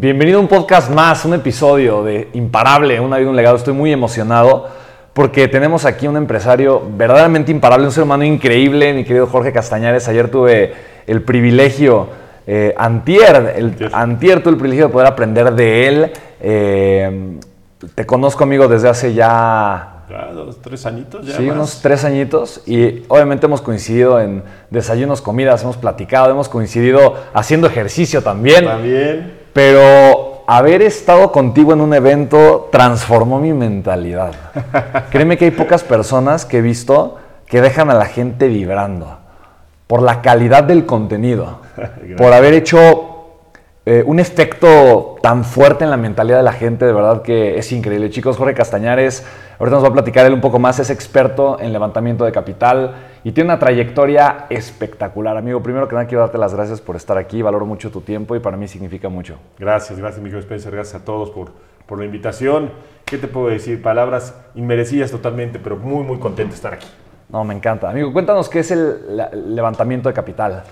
Bienvenido a un podcast más, un episodio de Imparable, una vida, un legado. Estoy muy emocionado porque tenemos aquí un empresario verdaderamente imparable, un ser humano increíble, mi querido Jorge Castañares. Ayer tuve el privilegio, eh, antier, el, antier tuve el privilegio de poder aprender de él. Eh, te conozco, amigo, desde hace ya dos, tres añitos ya. Sí, unos tres añitos. Y obviamente hemos coincidido en desayunos, comidas, hemos platicado, hemos coincidido haciendo ejercicio también. También. Pero haber estado contigo en un evento transformó mi mentalidad. Créeme que hay pocas personas que he visto que dejan a la gente vibrando por la calidad del contenido, por haber hecho eh, un efecto tan fuerte en la mentalidad de la gente, de verdad que es increíble. Chicos, Jorge Castañares, ahorita nos va a platicar él un poco más, es experto en levantamiento de capital y tiene una trayectoria espectacular. Amigo, primero que nada quiero darte las gracias por estar aquí, valoro mucho tu tiempo y para mí significa mucho. Gracias, gracias, Miguel Spencer, gracias a todos por, por la invitación. ¿Qué te puedo decir? Palabras inmerecidas totalmente, pero muy, muy contento de estar aquí. No, me encanta. Amigo, cuéntanos qué es el levantamiento de capital.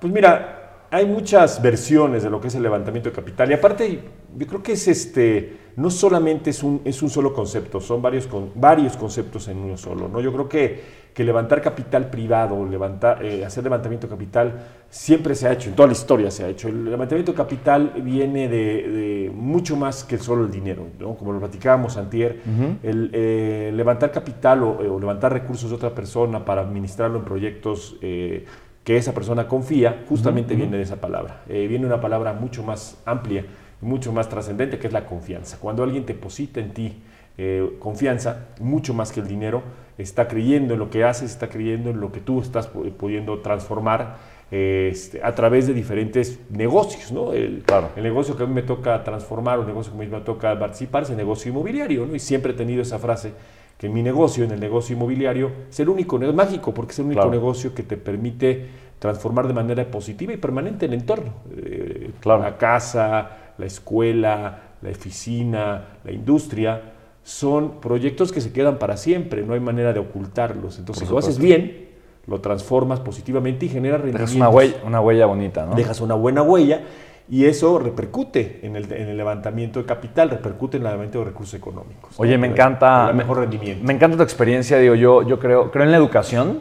Pues mira, hay muchas versiones de lo que es el levantamiento de capital y aparte yo creo que es este no solamente es un, es un solo concepto, son varios, con, varios conceptos en uno solo. ¿no? Yo creo que, que levantar capital privado, levantar, eh, hacer levantamiento de capital, siempre se ha hecho, en toda la historia se ha hecho. El levantamiento de capital viene de, mucho más que solo el dinero, ¿no? como lo platicábamos antier. el, eh, levantar capital o, levantar recursos de otra persona para administrarlo en proyectos eh, que esa persona confía, justamente viene de esa palabra. Eh, viene una palabra mucho más amplia, mucho más trascendente, que es la confianza. Cuando alguien deposita en ti eh, confianza, mucho más que el dinero, está creyendo en lo que haces, está creyendo en lo que tú estás pudiendo transformar este, a través de diferentes negocios. ¿no? El, el, negocio que a mí me toca transformar, o el negocio que a mí me toca participar, es el negocio inmobiliario. ¿no? Y siempre he tenido esa frase que mi negocio, en el negocio inmobiliario, es el único, es mágico porque es el único negocio que te permite transformar de manera positiva y permanente el entorno. Eh, la casa, la escuela, la oficina, la industria, son proyectos que se quedan para siempre, no hay manera de ocultarlos. Entonces, si lo haces bien, lo transformas positivamente y genera rendimientos. Dejas una huella, una huella bonita, ¿no? Dejas una buena huella y eso repercute en el, levantamiento de capital, repercute en el levantamiento de recursos económicos. Oye, me encanta. mejor rendimiento. Me encanta tu experiencia, digo, yo, yo creo, creo en la educación,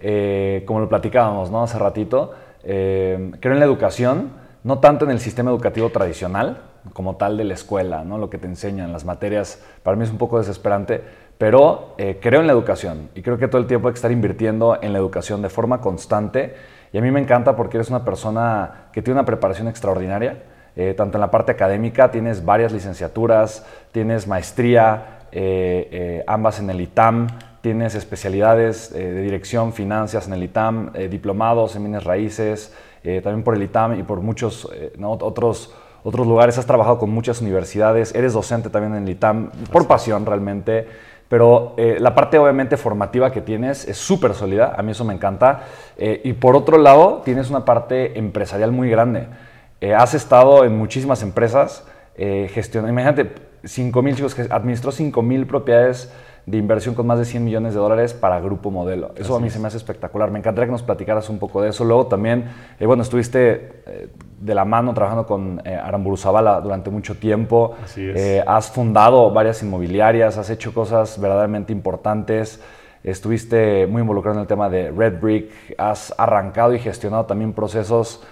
eh, como lo platicábamos ¿no? hace ratito. Eh, creo en la educación, no tanto en el sistema educativo tradicional, como tal de la escuela, ¿no? lo que te enseñan, las materias, para mí es un poco desesperante, pero eh, creo en la educación y creo que todo el tiempo hay que estar invirtiendo en la educación de forma constante y a mí me encanta porque eres una persona que tiene una preparación extraordinaria, eh, tanto en la parte académica, tienes varias licenciaturas, tienes maestría, eh, ambas en el ITAM, tienes especialidades de dirección, finanzas en el ITAM, diplomados en bienes raíces, también por el ITAM y por muchos otros, otros lugares. Has trabajado con muchas universidades, eres docente también en el ITAM, por pasión realmente. Pero eh, la parte obviamente formativa que tienes es súper sólida, a mí eso me encanta. Eh, y por otro lado, tienes una parte empresarial muy grande. Eh, has estado en muchísimas empresas gestionando, imagínate, 5 mil chicos, que administró 5 mil propiedades de inversión con más de 100 millones de dólares para Grupo Modelo. Eso a mí se me hace espectacular. Me encantaría que nos platicaras un poco de eso. Luego también, bueno, estuviste de la mano trabajando con eh, Aramburu Zavala durante mucho tiempo. Eh, has fundado varias inmobiliarias, has hecho cosas verdaderamente importantes. Estuviste muy involucrado en el tema de Red Brick, has arrancado y gestionado también procesos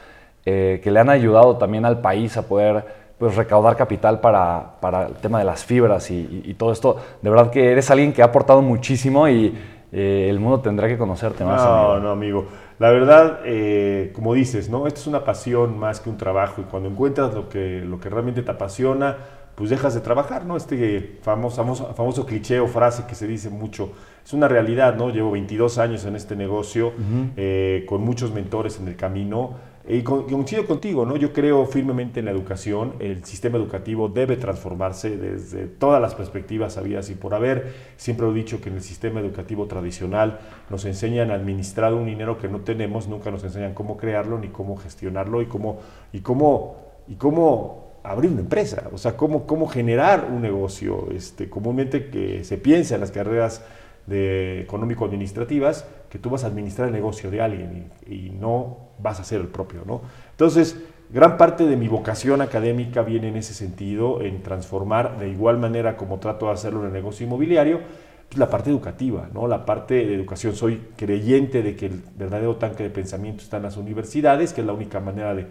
eh, que le han ayudado también al país a poder pues, recaudar capital para, para el tema de las fibras y, todo esto. De verdad que eres alguien que ha aportado muchísimo y el mundo tendrá que conocerte más. No, no, amigo. La verdad, eh, como dices, ¿no? Esto es una pasión más que un trabajo y cuando encuentras lo que, lo que realmente te apasiona, pues dejas de trabajar, ¿no? Este famoso, famoso, famoso cliché o frase que se dice mucho, es una realidad, ¿no? Llevo 22 años en este negocio, eh, con muchos mentores en el camino y coincido contigo, ¿no? Yo creo firmemente en la educación. El sistema educativo debe transformarse desde todas las perspectivas habidas y por haber. Siempre he dicho que en el sistema educativo tradicional nos enseñan a administrar un dinero que no tenemos, nunca nos enseñan cómo crearlo ni cómo gestionarlo y cómo, y cómo, y cómo abrir una empresa, o sea, cómo, cómo generar un negocio. Este, comúnmente que se piensa en las carreras económico-administrativas que tú vas a administrar el negocio de alguien y, no vas a ser el propio, ¿no? Entonces, gran parte de mi vocación académica viene en ese sentido, en transformar de igual manera como trato de hacerlo en el negocio inmobiliario, pues, la parte educativa, ¿no? la parte de educación. Soy creyente de que el verdadero tanque de pensamiento está en las universidades, que es la única manera de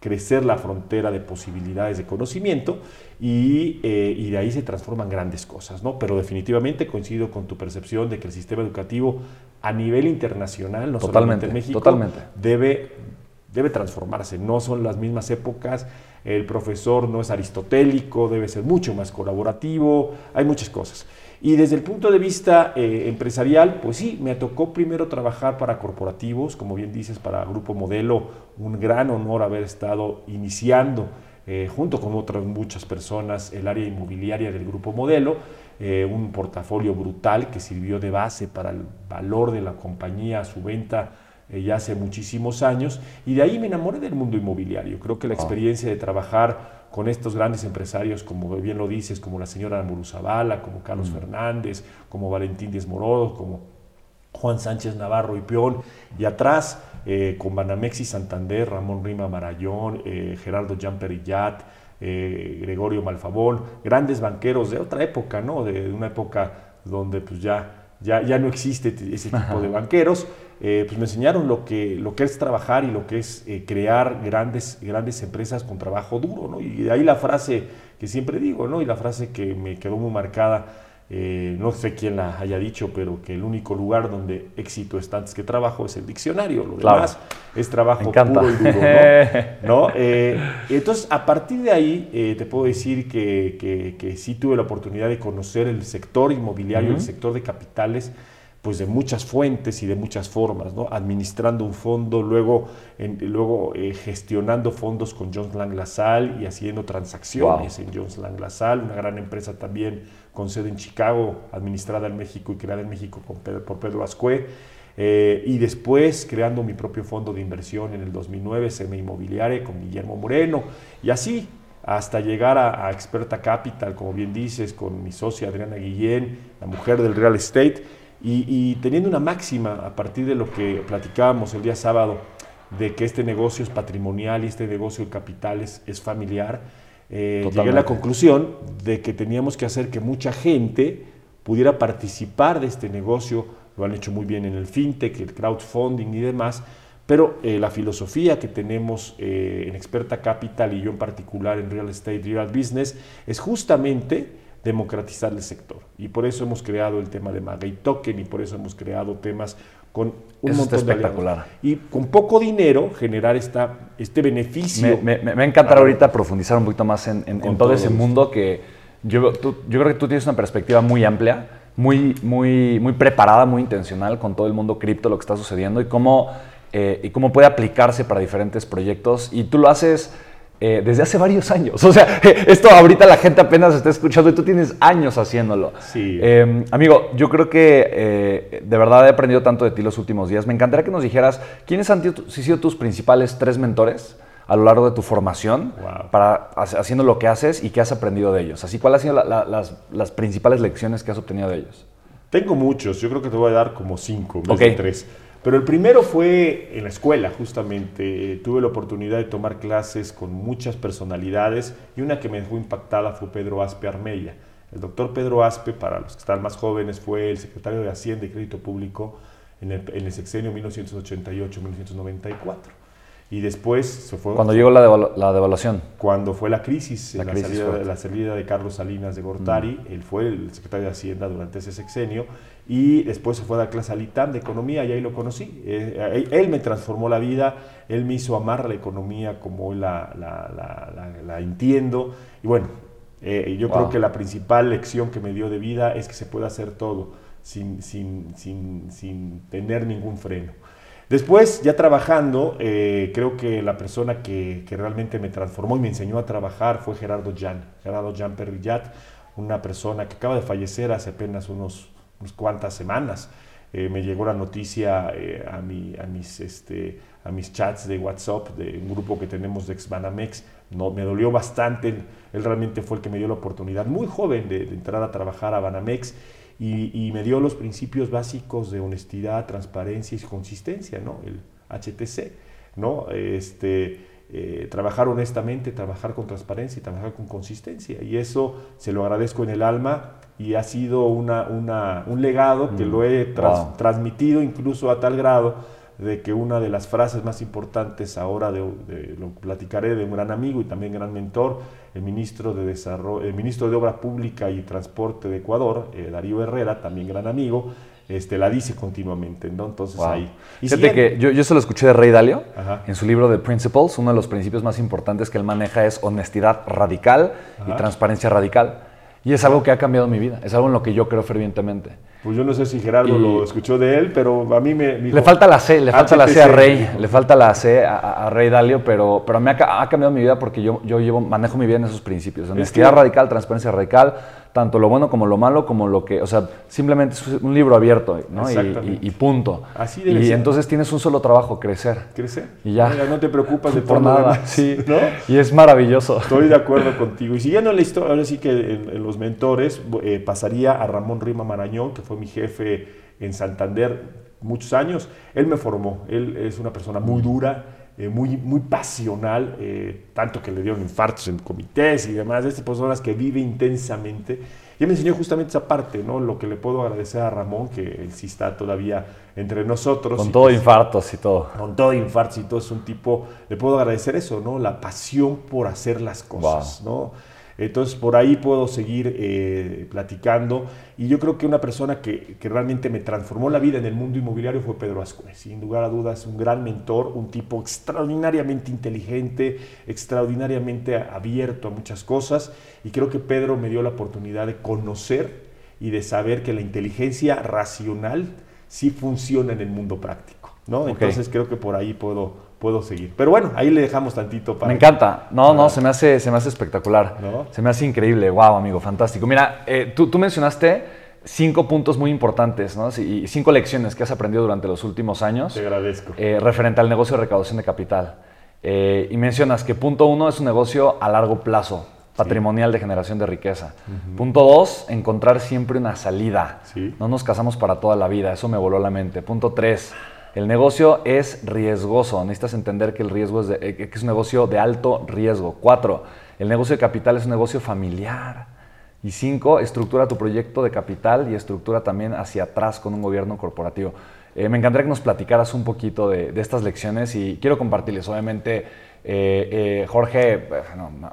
crecer la frontera de posibilidades de conocimiento y, eh, y, de ahí se transforman grandes cosas, ¿no? Pero definitivamente coincido con tu percepción de que el sistema educativo a nivel internacional, no solamente en México, totalmente. Debe, debe transformarse. No son las mismas épocas, el profesor no es aristotélico, debe ser mucho más colaborativo, hay muchas cosas. Y desde el punto de vista eh, empresarial, pues sí, me tocó primero trabajar para corporativos, como bien dices, para Grupo Modelo, un gran honor haber estado iniciando eh, junto con otras muchas personas el área inmobiliaria del Grupo Modelo, eh, un portafolio brutal que sirvió de base para el valor de la compañía, su venta ya hace muchísimos años, y de ahí me enamoré del mundo inmobiliario. Creo que la experiencia de trabajar con estos grandes empresarios, como bien lo dices, como la señora Zavala, como Carlos mm. Fernández, como Valentín Díez Morodo, como Juan Sánchez Navarro y Peón, y atrás eh, con Banamex y Santander, Ramón Rima Marayón, eh, Gerardo Jamperillat, eh, Gregorio Malfabón, grandes banqueros de otra época, ¿no? De, una época donde pues ya, ya, ya no existe ese tipo de banqueros, eh, pues me enseñaron lo que, lo que es trabajar y lo que es eh, crear grandes, grandes empresas con trabajo duro, ¿no? Y de ahí la frase que siempre digo, ¿no? Y la frase que me quedó muy marcada, eh, no sé quién la haya dicho, pero que el único lugar donde éxito está antes que trabajo es el diccionario, lo demás es trabajo puro y duro, ¿no? entonces, a partir de ahí, te puedo decir que, que, que, sí tuve la oportunidad de conocer el sector inmobiliario, el sector de capitales, pues de muchas fuentes y de muchas formas, ¿no? administrando un fondo, luego, luego eh, gestionando fondos con Jones Lang LaSalle y haciendo transacciones en Jones Lang LaSalle, una gran empresa también con sede en Chicago, administrada en México y creada en México por Pedro Ascue. Eh, y después creando mi propio fondo de inversión en el 2009, Seme Inmobiliaria, con Guillermo Moreno, y así hasta llegar a, a, Experta Capital, como bien dices, con mi socia Adriana Guillén, la mujer del real estate, y, teniendo una máxima a partir de lo que platicábamos el día sábado, de que este negocio es patrimonial y este negocio de capitales es familiar, eh, llegué a la conclusión de que teníamos que hacer que mucha gente pudiera participar de este negocio, lo han hecho muy bien en el fintech, el crowdfunding y demás, pero eh, la filosofía que tenemos eh, en Experta Capital y yo en particular en Real Estate, Real Business, es justamente democratizar el sector. Y por eso hemos creado el tema de Magay Token y por eso hemos creado temas con un montón espectacular. y con poco dinero generar esta, este beneficio. Me, me, me encantará ahorita profundizar un poquito más en, en, todo, ese mundo que yo, yo creo que tú tienes una perspectiva muy amplia, muy, muy, muy preparada, muy intencional con todo el mundo cripto, lo que está sucediendo y cómo, eh, y cómo puede aplicarse para diferentes proyectos. Y tú lo haces eh, desde hace varios años. O sea, esto ahorita la gente apenas está escuchando y tú tienes años haciéndolo. Sí. Em, amigo, yo creo que eh, de verdad he aprendido tanto de ti los últimos días. Me encantaría que nos dijeras quiénes han sido tus principales tres mentores a lo largo de tu formación para haciendo lo que haces y qué has aprendido de ellos. Así, ¿cuáles han sido las, las, principales lecciones que has obtenido de ellos? Tengo muchos. Yo creo que te voy a dar como cinco, más de tres. Pero el primero fue en la escuela, justamente. Tuve la oportunidad de tomar clases con muchas personalidades y una que me dejó impactada fue Pedro Aspe Armella. El doctor Pedro Aspe, para los que están más jóvenes, fue el secretario de Hacienda y Crédito Público en el, en el sexenio 1988-1994. Y después se fue... Cuando llegó la, la devaluación. Cuando fue la crisis, la, salida, la, salida, de Carlos Salinas de Gortari, mm. él fue el secretario de Hacienda durante ese sexenio y después se fue a dar clase al ITAM de Economía y ahí lo conocí. Eh, él me transformó la vida, él me hizo amar la economía como la, la, entiendo. Y bueno, eh, yo creo que la principal lección que me dio de vida es que se puede hacer todo sin, sin, sin, sin tener ningún freno. Después, ya trabajando, eh, creo que la persona que, realmente me transformó y me enseñó a trabajar fue Gerardo Jan, Gerardo Jan Perrillat, una persona que acaba de fallecer hace apenas unos, unas cuantas semanas. Eh, me llegó la noticia eh, a, mi, a, mis, este, a mis chats de WhatsApp de un grupo que tenemos de Exbanamex. No, me dolió bastante, él, realmente fue el que me dio la oportunidad, muy joven, de, de entrar a trabajar a Banamex y, me dio los principios básicos de honestidad, transparencia y consistencia, ¿no? El HTC, ¿no? Este, eh, trabajar honestamente, trabajar con transparencia y trabajar con consistencia. Y eso se lo agradezco en el alma y ha sido una, una, un legado que Mm. lo he Wow. transmitido incluso a tal grado de que una de las frases más importantes ahora, de, de- lo platicaré de un gran amigo y también gran mentor, el ministro de, Desarrollo, el ministro de Obra Pública y Transporte de Ecuador, eh, Darío Herrera, también gran amigo, este, la dice continuamente, ¿no? Entonces Wow. ahí. Y Fíjate que yo, yo se lo escuché de Ray Dalio Ajá. en su libro The Principles. Uno de los principios más importantes que él maneja es honestidad radical y transparencia radical. Y es algo que ha cambiado mi vida. Es algo en lo que yo creo fervientemente. Pues yo no sé si Gerardo Y- lo escuchó de él, pero a mí me... me Le falta la C, le falta la C a Rey, le falta la C a, Rey Dalio, pero, pero me ha, ca- ha cambiado mi vida porque yo, yo llevo, manejo mi vida en esos principios. Honestidad que- radical, transparencia radical, tanto lo bueno como lo malo, como lo que, o sea, simplemente es un libro abierto, ¿no? Y, y- y punto. Así debe y ser. entonces tienes un solo trabajo, crecer. Crece. Y ya. No, no te preocupas de Por nada, demás, sí. ¿no? Y es maravilloso. Estoy de acuerdo contigo. Y siguiendo la historia, ahora sí que en, en los mentores eh, pasaría a Ramón Rima Marañón, que fue mi jefe en Santander muchos años. Él me formó. Él es una persona muy dura, eh, muy, muy pasional, eh, tanto que le dieron infartos en comités y demás. De estas personas que vive intensamente. Y él me enseñó justamente esa parte, ¿no? Lo que le puedo agradecer a Ramón, que él sí está todavía entre nosotros. Con y todo infartos y todo. con todo infarto y todo es un tipo, le puedo agradecer eso, ¿no? La pasión por hacer las cosas, ¿no? Entonces por ahí puedo seguir eh, platicando y yo creo que una persona que, que realmente me transformó la vida en el mundo inmobiliario fue Pedro Ascue. Sin lugar a dudas, un gran mentor, un tipo extraordinariamente inteligente, extraordinariamente abierto a muchas cosas y creo que Pedro me dio la oportunidad de conocer y de saber que la inteligencia racional sí funciona en el mundo práctico, ¿no? Entonces creo que por ahí puedo, puedo seguir. Pero bueno, ahí le dejamos tantito para... Me encanta. No, no, se me hace, se me hace espectacular. ¿No? Se me hace increíble. Wow, amigo, fantástico. Mira, eh, tú, tú mencionaste cinco puntos muy importantes, ¿no? Y cinco lecciones que has aprendido durante los últimos años Te agradezco. eh, referente al negocio de recaudación de capital. Eh, y mencionas que punto uno es un negocio a largo plazo, patrimonial de generación de riqueza. Punto dos, encontrar siempre una salida. Sí. No nos casamos para toda la vida, eso me voló la mente. Punto tres, el negocio es riesgoso. Necesitas entender que el riesgo es, eh, que es un negocio de alto riesgo. Cuatro, el negocio de capital es un negocio familiar. Y cinco, estructura tu proyecto de capital y estructura también hacia atrás con un gobierno corporativo. Eh, me encantaría que nos platicaras un poquito de, estas lecciones y quiero compartirles. Obviamente, eh, Jorge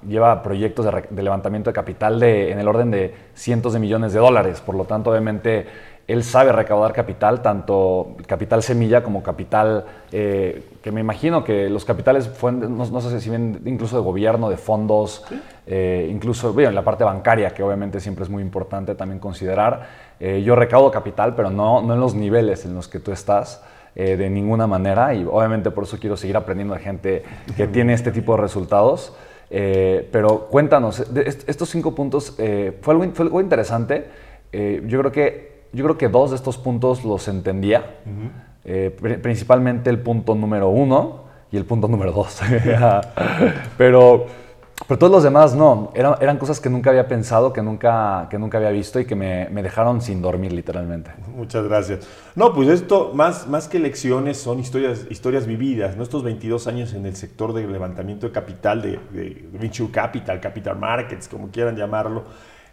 lleva proyectos de, levantamiento de capital en el orden de cientos de millones de dólares. Por lo tanto, obviamente, él sabe recaudar capital, tanto capital semilla como capital, eh, que me imagino que los capitales fueron, no, no sé si vienen incluso de gobierno, de fondos, eh, incluso bueno, en la parte bancaria, que obviamente siempre es muy importante también considerar. Eh, yo recaudo capital, pero no, no en los niveles en los que tú estás. de ninguna manera y obviamente por eso quiero seguir aprendiendo de gente que tiene este tipo de resultados. Pero cuéntanos, de estos cinco puntos, fue, algo, fue algo interesante. Yo, creo que, yo creo que dos de estos puntos los entendía, Eh, pri- principalmente el punto número uno y el punto número dos. pero, pero todos los demás no, eran, eran cosas que nunca había pensado, que nunca, que nunca había visto y que me, me dejaron sin dormir literalmente. Muchas gracias. No, pues esto, más, más que lecciones, son historias, historias vividas. ¿no? Estos 22 años en el sector de levantamiento de capital, de, de venture capital, capital markets, como quieran llamarlo,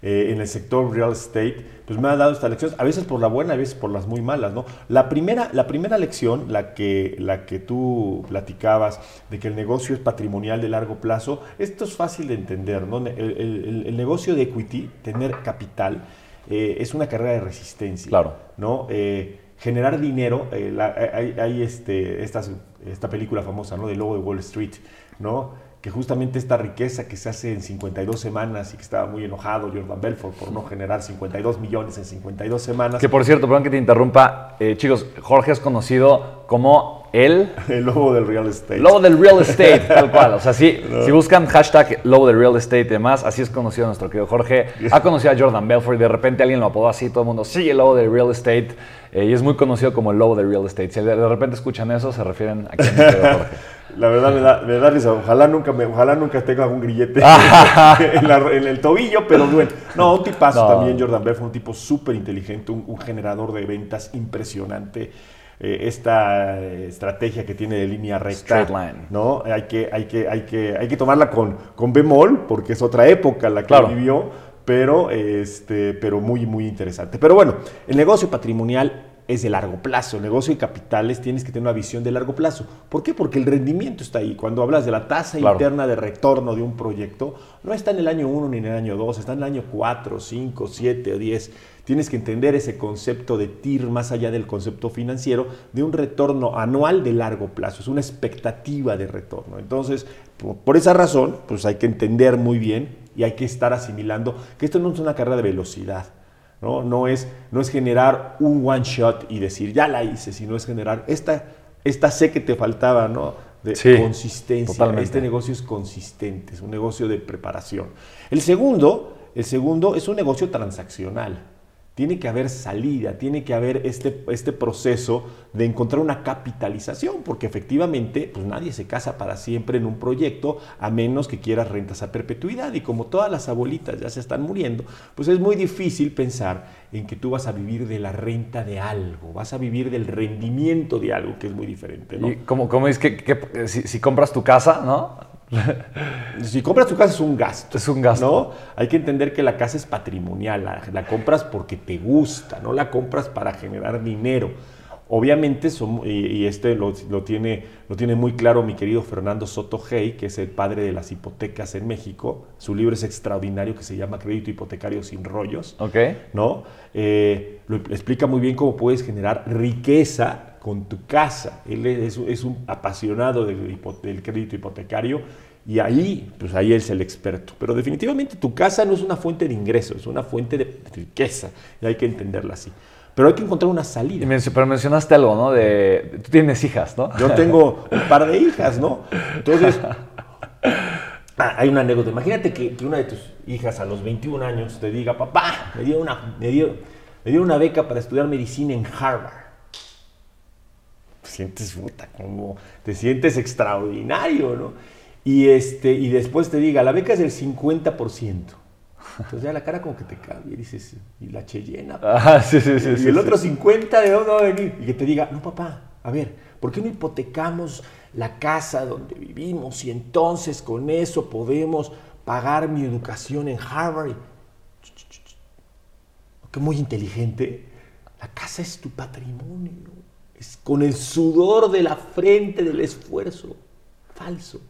eh, en el sector real estate, pues me ha dado estas lecciones, a veces por la buena, a veces por las muy malas. ¿no? La, primera, la primera lección, la que, la que tú platicabas, de que el negocio es patrimonial de largo plazo, esto es fácil de entender. ¿no? El, el- el- negocio de equity, tener capital, eh, es una carrera de resistencia. Claro. ¿no? Eh, generar dinero, eh, la- hay, hay este, esta película famosa, ¿no? De Lobo de Wall Street, ¿no? Que justamente esta riqueza que se hace en 52 semanas y que estaba muy enojado Jordan Belfort por no generar 52 millones en 52 semanas. Que por cierto, perdón que te interrumpa, eh, chicos, Jorge es conocido como el El lobo del real estate. lobo del real estate, tal cual. O sea, sí, si buscan hashtag lobo del real estate y demás, así es conocido nuestro querido Jorge. Ha conocido a Jordan Belfort y de repente alguien lo apodó así, todo el mundo, sí, el lobo del real estate. eh, y es muy conocido como el lobo del real estate. Si de, de repente escuchan eso, se refieren a quien Jorge. La verdad me da, me da risa. Ojalá nunca, me, ojalá nunca tenga un grillete en, la- en el tobillo, pero bueno. No, un tipazo No. también, Jordan Belfort, un tipo súper inteligente, un, un generador de ventas impresionante. Eh, esta estrategia que tiene de línea recta. Line. ¿no? Hay que, hay que, hay que, hay que tomarla con, con bemol, porque es otra época la que Claro. vivió, pero, este, pero muy, muy interesante. Pero bueno, el negocio patrimonial es de largo plazo. El negocio de capitales tienes que tener una visión de largo plazo. ¿Por qué? Porque el rendimiento está ahí. Cuando hablas de la tasa Claro. interna de retorno de un proyecto, no está en el año 1 ni en el año 2, está en el año 4, 5, 7 o 10. Tienes que entender ese concepto de TIR más allá del concepto financiero de un retorno anual de largo plazo. Es una expectativa de retorno. Entonces, por, por esa razón, pues hay que entender muy bien y hay que estar asimilando que esto no es una carrera de velocidad. ¿No? No, es, no es generar un one shot y decir, ya la hice, sino es generar esta, esta C que te faltaba, ¿no? De Sí, consistencia. totalmente. Este negocio es consistente, es un negocio de preparación. El segundo, el segundo es un negocio transaccional. Tiene que haber salida, tiene que haber este, este proceso de encontrar una capitalización, porque efectivamente pues nadie se casa para siempre en un proyecto a menos que quieras rentas a perpetuidad. Y como todas las abuelitas ya se están muriendo, pues es muy difícil pensar en que tú vas a vivir de la renta de algo, vas a vivir del rendimiento de algo, que es muy diferente. como, como es que, si compras tu casa, ¿no? Si compras tu casa es un gasto. Es un gasto. ¿no? Hay que entender que la casa es patrimonial, la, la compras porque te gusta, no la compras para generar dinero. Obviamente, y, y este lo, lo tiene, lo tiene muy claro mi querido Fernando Soto Hey, que es el padre de las hipotecas en México. Su libro es extraordinario que se llama Crédito Hipotecario sin rollos. ¿Ok? ¿no? Eh, lo explica muy bien cómo puedes generar riqueza con tu casa. Él es, es un apasionado del, crédito hipotecario y ahí, pues ahí él es el experto. Pero definitivamente tu casa no es una fuente de ingresos, es una fuente de riqueza y hay que entenderla así. Pero hay que encontrar una salida. pero mencionaste algo, ¿no? De, tú tienes hijas, ¿no? Yo tengo un par de hijas, ¿no? Entonces, ah, hay una anécdota. Imagínate que, que una de tus hijas a los 21 años te diga, papá, me dio una, me dio, me dio una beca para estudiar medicina en Harvard. Te sientes puta, como te sientes extraordinario, ¿no? Y, este, y después te diga, la beca es del 50%. Entonces ya la cara como que te cambia y dices, y la Cheyenne, Ah, sí, sí, sí. y el otro 50, ¿de dónde va a venir? Y que te diga, no papá, a ver, ¿por qué no hipotecamos la casa donde vivimos y entonces con eso podemos pagar mi educación en Harvard? Que muy inteligente. La casa es tu patrimonio. Con el sudor de la frente del esfuerzo. Falso.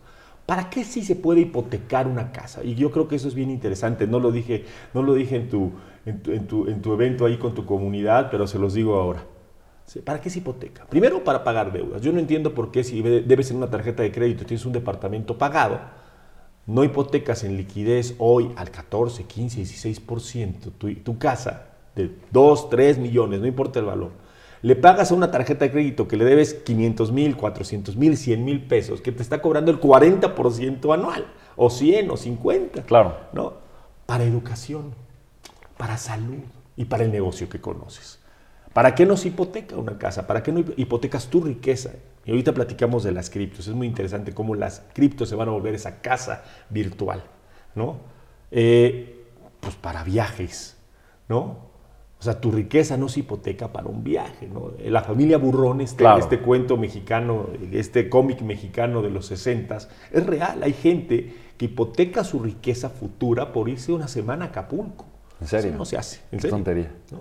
¿Para qué sí se puede hipotecar una casa? Y yo creo que eso es bien interesante. No lo dije, no lo dije en, tu, en, tu, en tu- en tu evento ahí con tu comunidad, pero se los digo ahora. ¿Para qué se hipoteca? Primero, para pagar deudas. Yo no entiendo por qué si de- debes en una tarjeta de crédito, tienes un departamento pagado, no hipotecas en liquidez hoy al 14, 15, 16% tu, tu casa de 2, 3 millones, no importa el valor. Le pagas a una tarjeta de crédito que le debes 500 mil, 400 mil, 100 mil pesos, que te está cobrando el 40% anual, o 100 o 50. Claro. ¿no? Para educación, para salud y para el negocio que conoces. ¿Para qué nos hipoteca una casa? ¿Para qué no hipotecas tu riqueza? Y ahorita platicamos de las criptos. Es muy interesante cómo las criptos se van a volver esa casa virtual, ¿no? Eh, pues para viajes, ¿no? O sea, tu riqueza no se hipoteca para un viaje, ¿no? La familia Burrón, este, Claro. este cuento mexicano, este cómic mexicano de los 60 es real. Hay gente que hipoteca su riqueza futura por irse una semana a Acapulco. ¿En serio? Eso no se hace. ¿En Qué serio? tontería. ¿no?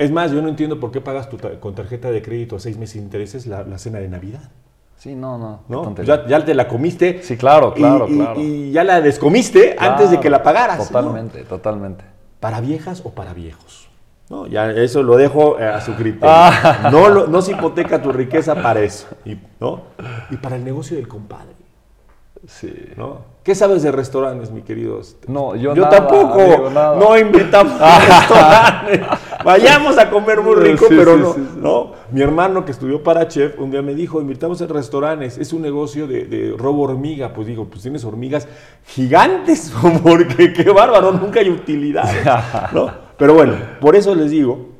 Es más, yo no entiendo por qué pagas tu ta- con tarjeta de crédito a seis meses de intereses la, la cena de Navidad. Sí, no, no. ¿no? Ya, ya te la comiste. Sí, claro, claro, y, claro. y ya la descomiste antes de que la pagaras. ¿no? Totalmente, totalmente. ¿Para viejas o para viejos? No, ya eso lo dejo eh, a su criterio. Ah. No, lo- no se hipoteca tu riqueza para eso. Y, ¿no? y para el negocio del compadre. Sí. ¿no? ¿Qué sabes de restaurantes, mi querido? No, yo Yo nada, tampoco. amigo, nada. No inventamos restaurantes. Vayamos a comer muy rico, Sí, pero sí, no, sí, sí. no. Mi hermano que estudió para chef un día me dijo, invitamos en restaurantes. Es un negocio de, de robo hormiga. Pues digo, pues tienes hormigas gigantes, porque qué bárbaro, nunca hay utilidad. ¿no? Pero bueno, por eso les digo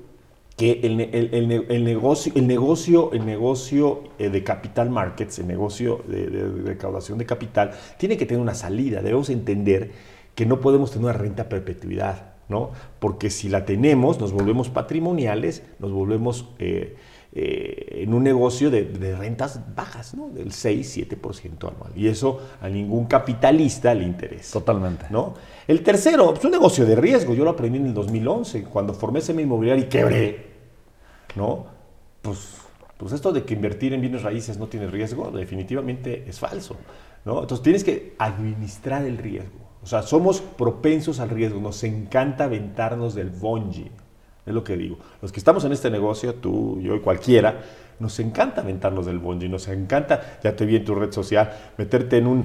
que el, el- el ne- el negocio, el negocio, el negocio eh, de capital markets, el negocio de, de- de recaudación de capital, tiene que tener una salida. Debemos entender que no podemos tener una renta a perpetuidad. ¿no? Porque si la tenemos, nos volvemos patrimoniales, nos volvemos eh, eh, en un negocio de, de, rentas bajas, ¿no? Del 6-7% anual. Y eso a ningún capitalista le interesa. Totalmente. ¿no? El tercero, es pues, un negocio de riesgo. Yo lo aprendí en el 2011, cuando formé semi inmobiliario y quebré. ¿no? Pues, pues esto de que invertir en bienes raíces no tiene riesgo, definitivamente es falso. ¿no? Entonces tienes que administrar el riesgo. O sea, somos propensos al riesgo, nos encanta aventarnos del bungee, es lo que digo. Los que estamos en este negocio, tú, yo y cualquiera, nos encanta aventarnos del bungee, nos encanta, ya te vi en tu red social, meterte en un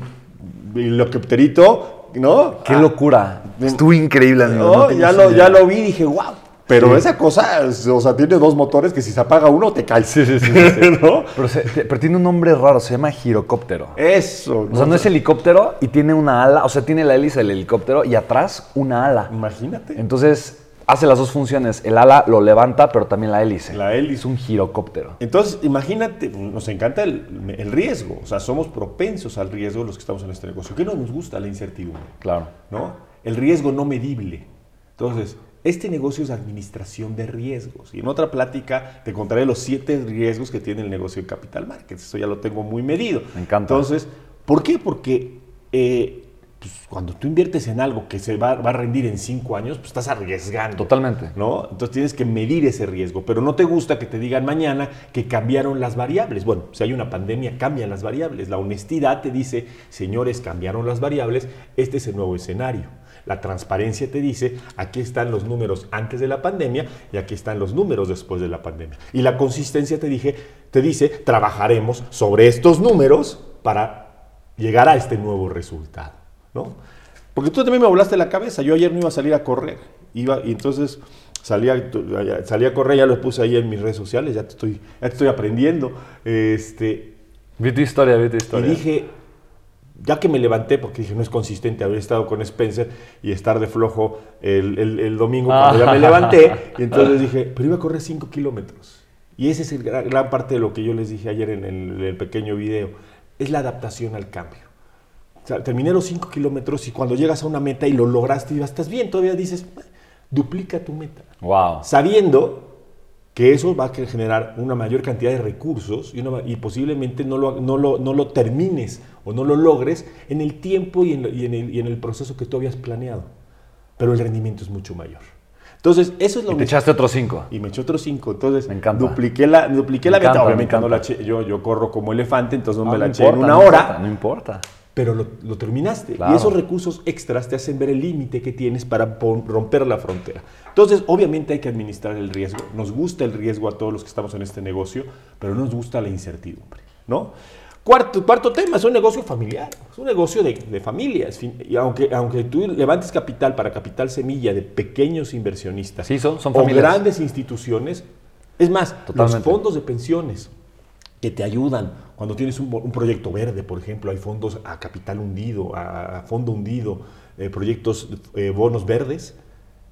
helicópterito, ¿no? Qué locura. Estuvo increíble, amigo. No, ya, lo, ya lo vi y dije, wow, pero esa cosa, o sea, tiene dos motores que si se apaga uno te cae. Sí, sí, sí. ¿No? pero, tiene un nombre raro, se llama girocóptero. Eso. O sea, no es helicóptero y tiene una ala, o sea, tiene la hélice del helicóptero y atrás una ala. Imagínate. Entonces, hace las dos funciones. El ala lo levanta, pero también la hélice. La hélice. Es un girocóptero. Entonces, imagínate, nos encanta el, el, riesgo. O sea, somos propensos al riesgo los que estamos en este negocio. ¿Qué no nos gusta la incertidumbre? Claro. ¿No? El riesgo no medible. Entonces, este negocio es administración de riesgos. Y en otra plática te contaré los siete riesgos que tiene el negocio de Capital Markets. Eso ya lo tengo muy medido. Me encanta. Entonces, ¿por qué? Porque eh, pues, cuando tú inviertes en algo que se va, a rendir en cinco años, pues estás arriesgando. Totalmente. ¿no? Entonces tienes que medir ese riesgo. Pero no te gusta que te digan mañana que cambiaron las variables. Bueno, si hay una pandemia, cambian las variables. La honestidad te dice, señores, cambiaron las variables, este es el nuevo escenario. La transparencia te dice, aquí están los números antes de la pandemia y aquí están los números después de la pandemia. Y la consistencia te, dije, te dice, trabajaremos sobre estos números para llegar a este nuevo resultado. ¿No? Porque tú también me volaste la cabeza. Yo ayer no iba a salir a correr. Iba, y entonces salía, salía a correr, ya lo puse ahí en mis redes sociales, ya te estoy, ya estoy aprendiendo. Este, vi tu historia, vi tu historia. Y dije, ya que me levanté, porque dije, no es consistente haber estado con Spencer y estar de flojo el, domingo cuando ya me levanté, y entonces dije, pero iba a correr 5 kilómetros. Y esa es el gran, parte de lo que yo les dije ayer en el, pequeño video, es la adaptación al cambio. O sea, terminé los 5 kilómetros y cuando llegas a una meta y lo lograste y estás bien, todavía dices, duplica tu meta. Wow. Sabiendo que eso va a generar una mayor cantidad de recursos y, posiblemente no lo, no, lo, termines o no lo logres en el tiempo y en, el, proceso que tú habías planeado. Pero el rendimiento es mucho mayor. Entonces, eso es lo y te echaste otros cinco. Y me eché otros cinco. Entonces, me encanta. dupliqué la, dupliqué la meta. Obviamente no la yo, yo corro como elefante, entonces no, me la eché en una hora. no importa pero lo, terminaste. Y esos recursos extras te hacen ver el límite que tienes para romper la frontera. Entonces, obviamente hay que administrar el riesgo. Nos gusta el riesgo a todos los que estamos en este negocio, pero no nos gusta la incertidumbre. ¿no? Cuarto, cuarto tema, es un negocio familiar, es un negocio de, de familias. Y aunque, aunque tú levantes capital para capital semilla de pequeños inversionistas sí, son, son o grandes instituciones, es más, los fondos de pensiones que te ayudan cuando tienes un, proyecto verde, por ejemplo, hay fondos a capital hundido, a, fondo hundido, eh, proyectos, eh, bonos verdes.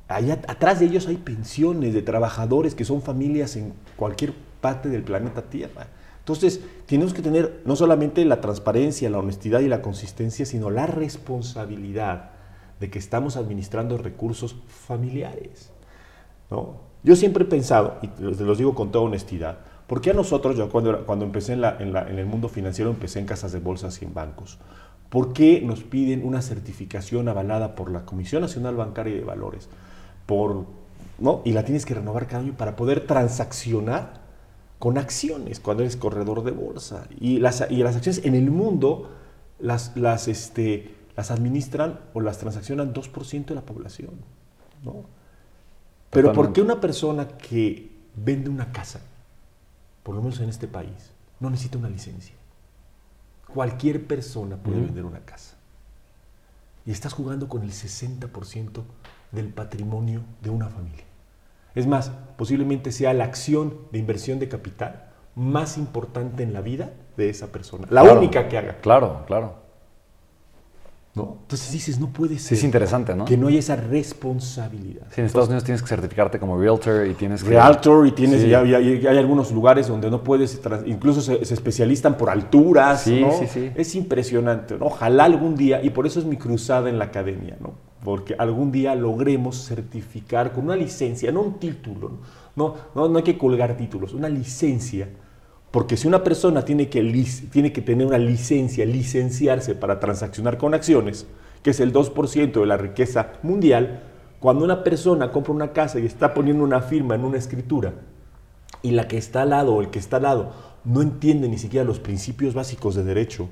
Allá atrás de ellos hay pensiones de trabajadores que son familias en cualquier parte del planeta Tierra. Entonces, tenemos que tener no solamente la transparencia, la honestidad y la consistencia, sino la responsabilidad de que estamos administrando recursos familiares. ¿no? Yo siempre he pensado, y te los digo con toda honestidad, ¿Por qué a nosotros, yo cuando, cuando empecé en, en, el mundo financiero, empecé en casas de bolsas y en bancos? ¿Por qué nos piden una certificación avalada por la Comisión Nacional Bancaria y de Valores? Por, ¿no? Y la tienes que renovar cada año para poder transaccionar con acciones cuando eres corredor de bolsa. Y las, y las acciones en el mundo las, las, este, las administran o las transaccionan 2% de la población. ¿no? Pero ¿por qué una persona que vende una casa por lo menos en este país, no necesita una licencia. Cualquier persona puede vender una casa. Y estás jugando con el 60% del patrimonio de una familia. Es más, posiblemente sea la acción de inversión de capital más importante en la vida de esa persona. La única que haga. Claro, claro. Entonces dices, no puede ser. es interesante, ¿no? Que no haya esa responsabilidad. Sí, en Estados Unidos tienes que certificarte como realtor y tienes que... Realtor y tienes, hay, algunos lugares donde no puedes, incluso se, especializan por alturas, sí, ¿no? Sí, sí, Es impresionante, ¿no? Ojalá algún día, y por eso es mi cruzada en la academia, ¿no? porque algún día logremos certificar con una licencia, no un título, no, no, no hay que colgar títulos, una licencia. Porque si una persona tiene que, tiene que tener una licencia, licenciarse para transaccionar con acciones, que es el 2% de la riqueza mundial, cuando una persona compra una casa y está poniendo una firma en una escritura, y la que está al lado o el que está al lado no entiende ni siquiera los principios básicos de derecho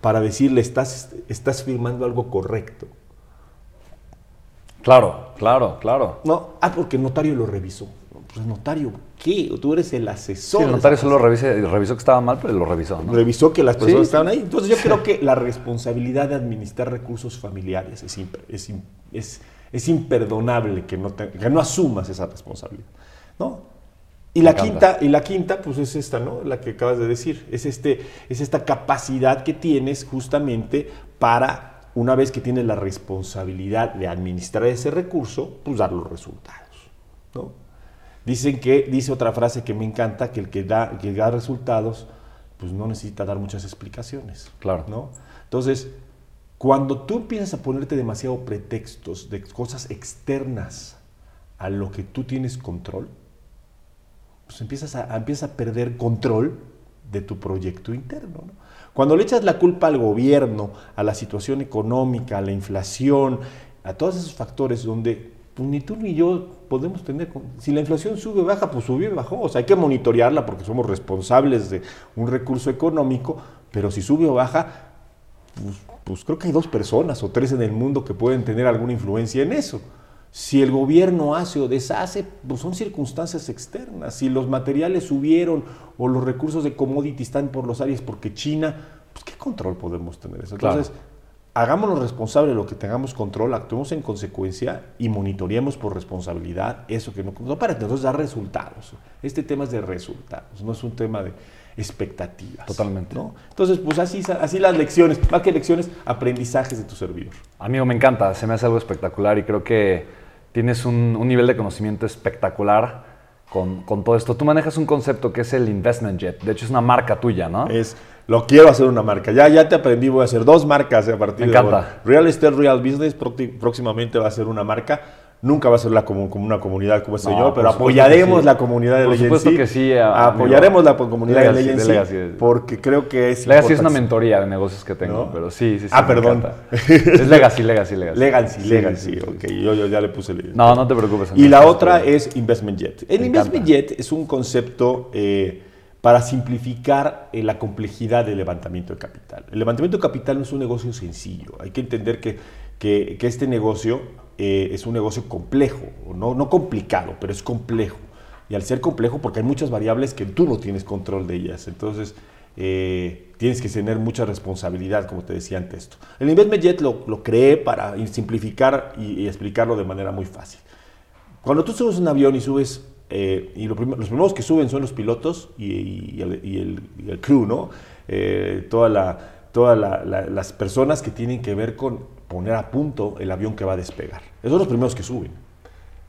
para decirle estás, estás firmando algo correcto. Claro, claro, claro. No, ah, porque el notario lo revisó. Pues notario, ¿qué? Tú eres el asesor. Sí, el notario solo revisó que estaba mal, pero lo revisó. ¿no? Revisó que las personas estaban ahí. Entonces yo creo que la responsabilidad de administrar recursos familiares es, es, es, es imperdonable que no, que no asumas esa responsabilidad. ¿no? Y la, quinta, y la quinta, pues es esta, ¿no? La que acabas de decir. Es, este, es esta capacidad que tienes justamente para, una vez que tienes la responsabilidad de administrar ese recurso, pues dar los resultados, ¿no? Dicen que, dice otra frase que me encanta, que el que da, que da resultados, pues no necesita dar muchas explicaciones. Claro. ¿no? Entonces, cuando tú empiezas a ponerte demasiado pretextos de cosas externas a lo que tú tienes control, pues empiezas a, empiezas a perder control de tu proyecto interno. Cuando le echas la culpa al gobierno, a la situación económica, a la inflación, a todos esos factores donde pues, ni tú ni yo podemos tener... Si la inflación sube o baja, pues subió y bajó. O sea, hay que monitorearla porque somos responsables de un recurso económico, pero si sube o baja, pues, pues creo que hay dos personas o tres en el mundo que pueden tener alguna influencia en eso. Si el gobierno hace o deshace, pues son circunstancias externas. Si los materiales subieron o los recursos de commodity están por los áreas porque China, pues ¿qué control podemos tener eso? Entonces, hagámonos responsables de lo que tengamos control, actuemos en consecuencia y monitoreemos por responsabilidad eso que no, no para entonces dar resultados. Este tema es de resultados, no es un tema de expectativas. Totalmente. ¿no? Entonces, pues así, así las lecciones, más que lecciones, aprendizajes de tu servidor. Amigo, me encanta, se me hace algo espectacular y creo que tienes un, nivel de conocimiento espectacular con, todo esto. Tú manejas un concepto que es el Investment Jet. De hecho, es una marca tuya, ¿no? Es, lo quiero hacer una marca. Ya, ya te aprendí, voy a hacer dos marcas a partir Me encanta. Real Estate Real Business próximamente va a ser una marca Nunca va a ser la como, una comunidad como este yo, pero apoyaremos la comunidad de Legacy. Por supuesto que sí. Apoyaremos la comunidad de Legacy, porque creo que es Legacy es una mentoría de negocios que tengo, pero sí, sí, sí. Ah, perdón. Es Legacy, Legacy, Legacy. Legacy, Legacy, ok. Yo, yo, ya le puse Legacy. No, no te preocupes. Y la otra es Investment Jet. El Investment Jet es un concepto eh, para simplificar eh, la complejidad del levantamiento de capital. El levantamiento de capital no es un negocio sencillo. Hay que entender que, que, que este negocio eh, es un negocio complejo, no, no complicado, pero es complejo. Y al ser complejo, porque hay muchas variables que tú no tienes control de ellas, entonces eh, tienes que tener mucha responsabilidad, como te decía antes. Esto. El Investment Jet lo, lo creé para simplificar y, explicarlo de manera muy fácil. Cuando tú subes un avión y subes, eh, y los primeros que suben son los pilotos y, el, crew, ¿no? toda la, todas las personas que tienen que ver con poner a punto el avión que va a despegar. Esos son los primeros que suben.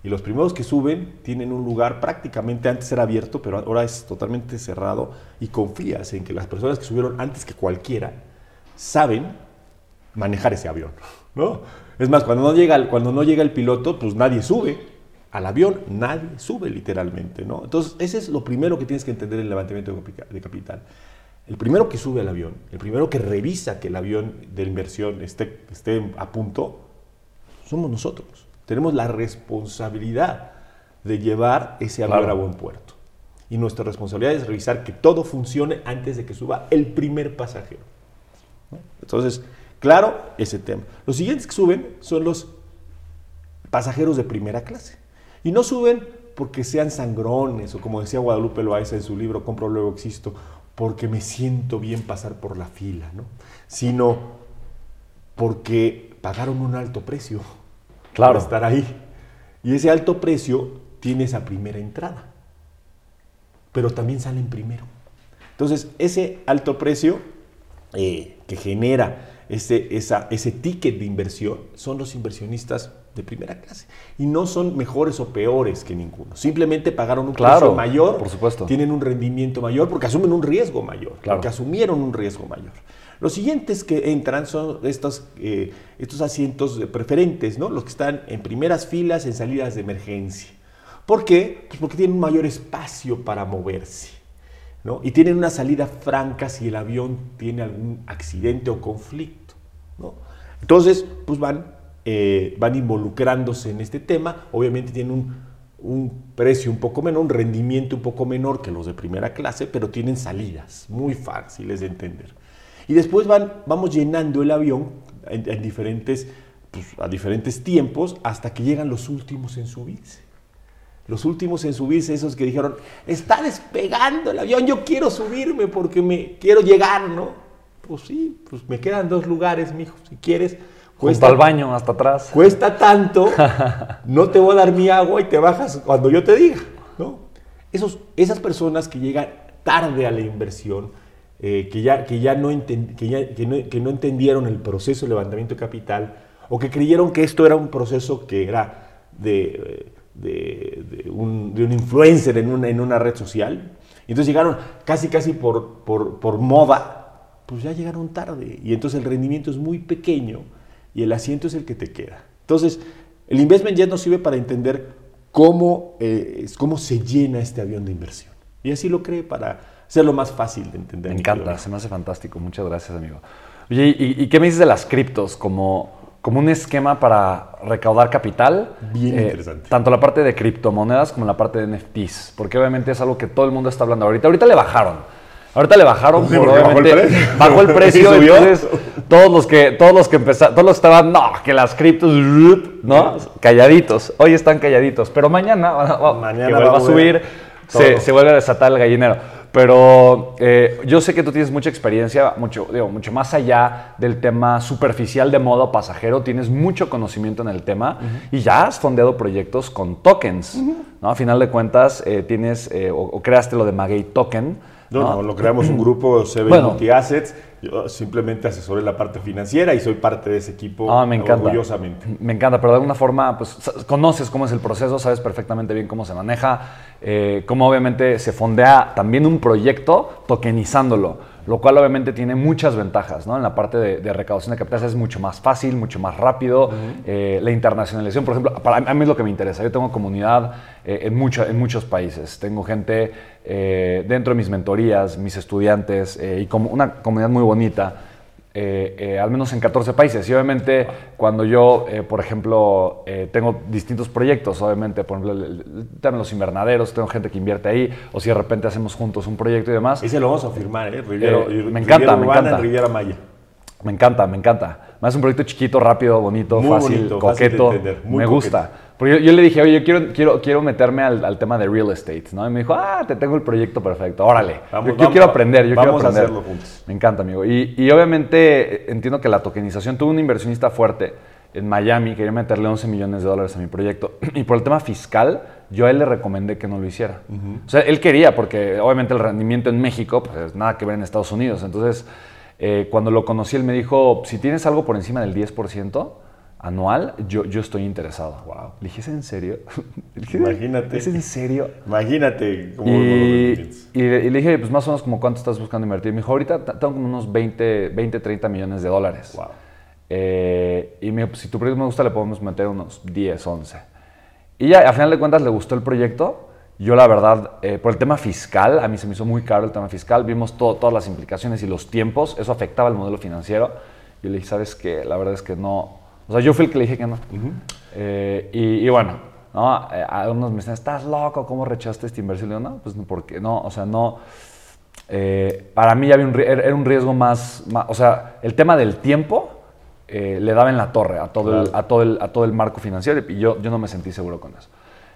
Y los primeros que suben tienen un lugar prácticamente antes era abierto, pero ahora es totalmente cerrado y confías en que las personas que subieron antes que cualquiera saben manejar ese avión, ¿no? Es más, cuando no llega, cuando no llega el piloto, pues nadie sube al avión, nadie sube literalmente, ¿no? Entonces, ese es lo primero que tienes que entender en el levantamiento de capital. El primero que sube al avión, el primero que revisa que el avión de inversión esté, esté a punto, somos nosotros. Tenemos la responsabilidad de llevar ese avión a buen puerto. Y nuestra responsabilidad es revisar que todo funcione antes de que suba el primer pasajero. Entonces, claro, ese tema. Los siguientes que suben son los pasajeros de primera clase. Y no suben porque sean sangrones o como decía Guadalupe Loaiza en su libro Compro luego existo porque me siento bien pasar por la fila, ¿no? sino porque pagaron un alto precio claro. para estar ahí. Y ese alto precio tiene esa primera entrada, pero también salen primero. Entonces, ese alto precio eh, que genera ese, esa, ese ticket de inversión son los inversionistas de primera clase. Y no son mejores o peores que ninguno. Simplemente pagaron un Claro, precio mayor, por supuesto. tienen un rendimiento mayor porque asumen un riesgo mayor, Claro. porque asumieron un riesgo mayor. Los siguientes que entran son estos, eh, estos asientos preferentes, ¿no? los que están en primeras filas, en salidas de emergencia. ¿Por qué? Pues porque tienen un mayor espacio para moverse. ¿no? Y tienen una salida franca si el avión tiene algún accidente o conflicto. ¿no? Entonces, pues van, eh, van involucrándose en este tema. Obviamente tienen un, un precio un poco menor, un rendimiento un poco menor que los de primera clase, pero tienen salidas muy fáciles de entender. Y después van, vamos llenando el avión en, en diferentes, pues, a diferentes tiempos hasta que llegan los últimos en subirse los últimos en subirse, esos que dijeron, está despegando el avión, yo quiero subirme porque me quiero llegar, ¿no? Pues sí, pues me quedan dos lugares, mijo, si quieres. Junto al baño, hasta atrás. Cuesta tanto, no te voy a dar mi agua y te bajas cuando yo te diga, ¿no? Esos, esas personas que llegan tarde a la inversión, eh, que, ya, que, ya no enten- que, ya- que no, que no entendieron el proceso de levantamiento de capital, o que creyeron que esto era un proceso que era de, de, de un, de un influencer en una, en una red social, y entonces llegaron casi casi por, por, por moda, pues ya llegaron tarde, y entonces el rendimiento es muy pequeño, y el asiento es el que te queda. Entonces, el investment jet nos sirve para entender cómo, eh, cómo se llena este avión de inversión. Y así lo cree para hacerlo más fácil de entender. Me encanta, se me hace fantástico. Muchas gracias, amigo. Oye, ¿y, y qué me dices de las criptos? Como, como un esquema para recaudar capital. Eh, Bien interesante. Tanto la parte de criptomonedas como la parte de NFTs. Porque obviamente es algo que todo el mundo está hablando ahorita. Ahorita le bajaron. Ahorita le bajaron Sí, por, bajó el precio. bajó el precio. Entonces, todos los que todos los que empezaron, todos los que estaban, no, que las criptos, ¿no? Calladitos. Hoy están calladitos. Pero mañana, Mañana que va a subir, se, se vuelve a desatar el gallinero. Pero eh, yo sé que tú tienes mucha experiencia, mucho, digo, mucho más allá del tema superficial de modo pasajero, tienes mucho conocimiento en el tema y ya has fondeado proyectos con tokens. ¿no? A final de cuentas, eh, tienes eh, o, o creaste lo de Maguey Token. No, ¿no? no, lo creamos un grupo, CB Bueno. Multi-Assets. Yo simplemente asesoré la parte financiera y soy parte de ese equipo Ah, me encanta. orgullosamente. Me encanta, pero de alguna forma, pues conoces cómo es el proceso, sabes perfectamente bien cómo se maneja, eh, cómo obviamente se fondea también un proyecto tokenizándolo, lo cual obviamente tiene muchas ventajas, ¿no? En la parte de, de recaudación de capital es mucho más fácil, mucho más rápido. eh, la internacionalización, por ejemplo, para a mí es lo que me interesa. Yo tengo comunidad eh, en, mucho- en muchos países. Tengo gente eh, dentro de mis mentorías, mis estudiantes, y como una comunidad muy bonita eh, eh, al menos en 14 países. Y obviamente cuando yo, eh, por ejemplo, eh, tengo distintos proyectos, obviamente, por ejemplo, el, el los invernaderos, tengo gente que invierte ahí, o si de repente hacemos juntos un proyecto y demás. Ese lo vamos a firmar, ¿eh? Riviera, Eh, Riviera me encanta, me Urbana encanta. en Riviera Maya. Me encanta, me encanta. Me hace un proyecto chiquito, rápido, bonito, Muy fácil, bonito, fácil de coqueto. entender, muy me coqueto. gusta. Porque yo, yo le dije, oye, yo quiero, quiero, quiero meterme al, al tema de real estate, ¿no? Y me dijo, ah, te tengo el proyecto perfecto, órale. Vamos, yo, yo vamos quiero a- aprender, yo quiero vamos a aprender. hacerlo juntos. Me encanta, amigo. Y, y obviamente eh, entiendo que la tokenización, tuve un inversionista fuerte en Miami, quería meterle 11 millones de dólares a mi proyecto. Y por el tema fiscal, yo a él le recomendé que no lo hiciera. O sea, él quería, porque obviamente el rendimiento en México, pues es nada que ver en Estados Unidos. Entonces, eh, cuando lo conocí, él me dijo, si tienes algo por encima del 10% anual, yo, yo estoy interesado. Wow. Le dije, ¿es en serio? Dije, Imagínate. ¿Es en serio? Imagínate cómo Y, cómo y le, y le dije, pues más o menos como cuánto estás buscando invertir. Me dijo, ahorita tengo como unos 20, 20 30 millones de dólares. Wow. Eh, y me dijo, pues, si tu proyecto me gusta, le podemos meter unos 10, 11. Y ya, a final de cuentas, le gustó el proyecto. Yo, la verdad, eh, por el tema fiscal, a mí se me hizo muy caro el tema fiscal. Vimos to- todas las implicaciones y los tiempos. Eso afectaba el modelo financiero. Yo le dije, ¿sabes qué? La verdad es que no. O sea, yo fui el que le dije que no. Eh, y, y bueno, ¿no? Eh, algunos me dicen, ¿estás loco? ¿Cómo rechazaste esta inversión? Le digo, no, pues no, porque no, o sea, no. para mí ya había un, era un riesgo más, o sea, el tema del tiempo eh, le daba en la torre a todo, el, a, todo el, a todo el marco financiero y yo, yo no me sentí seguro con eso.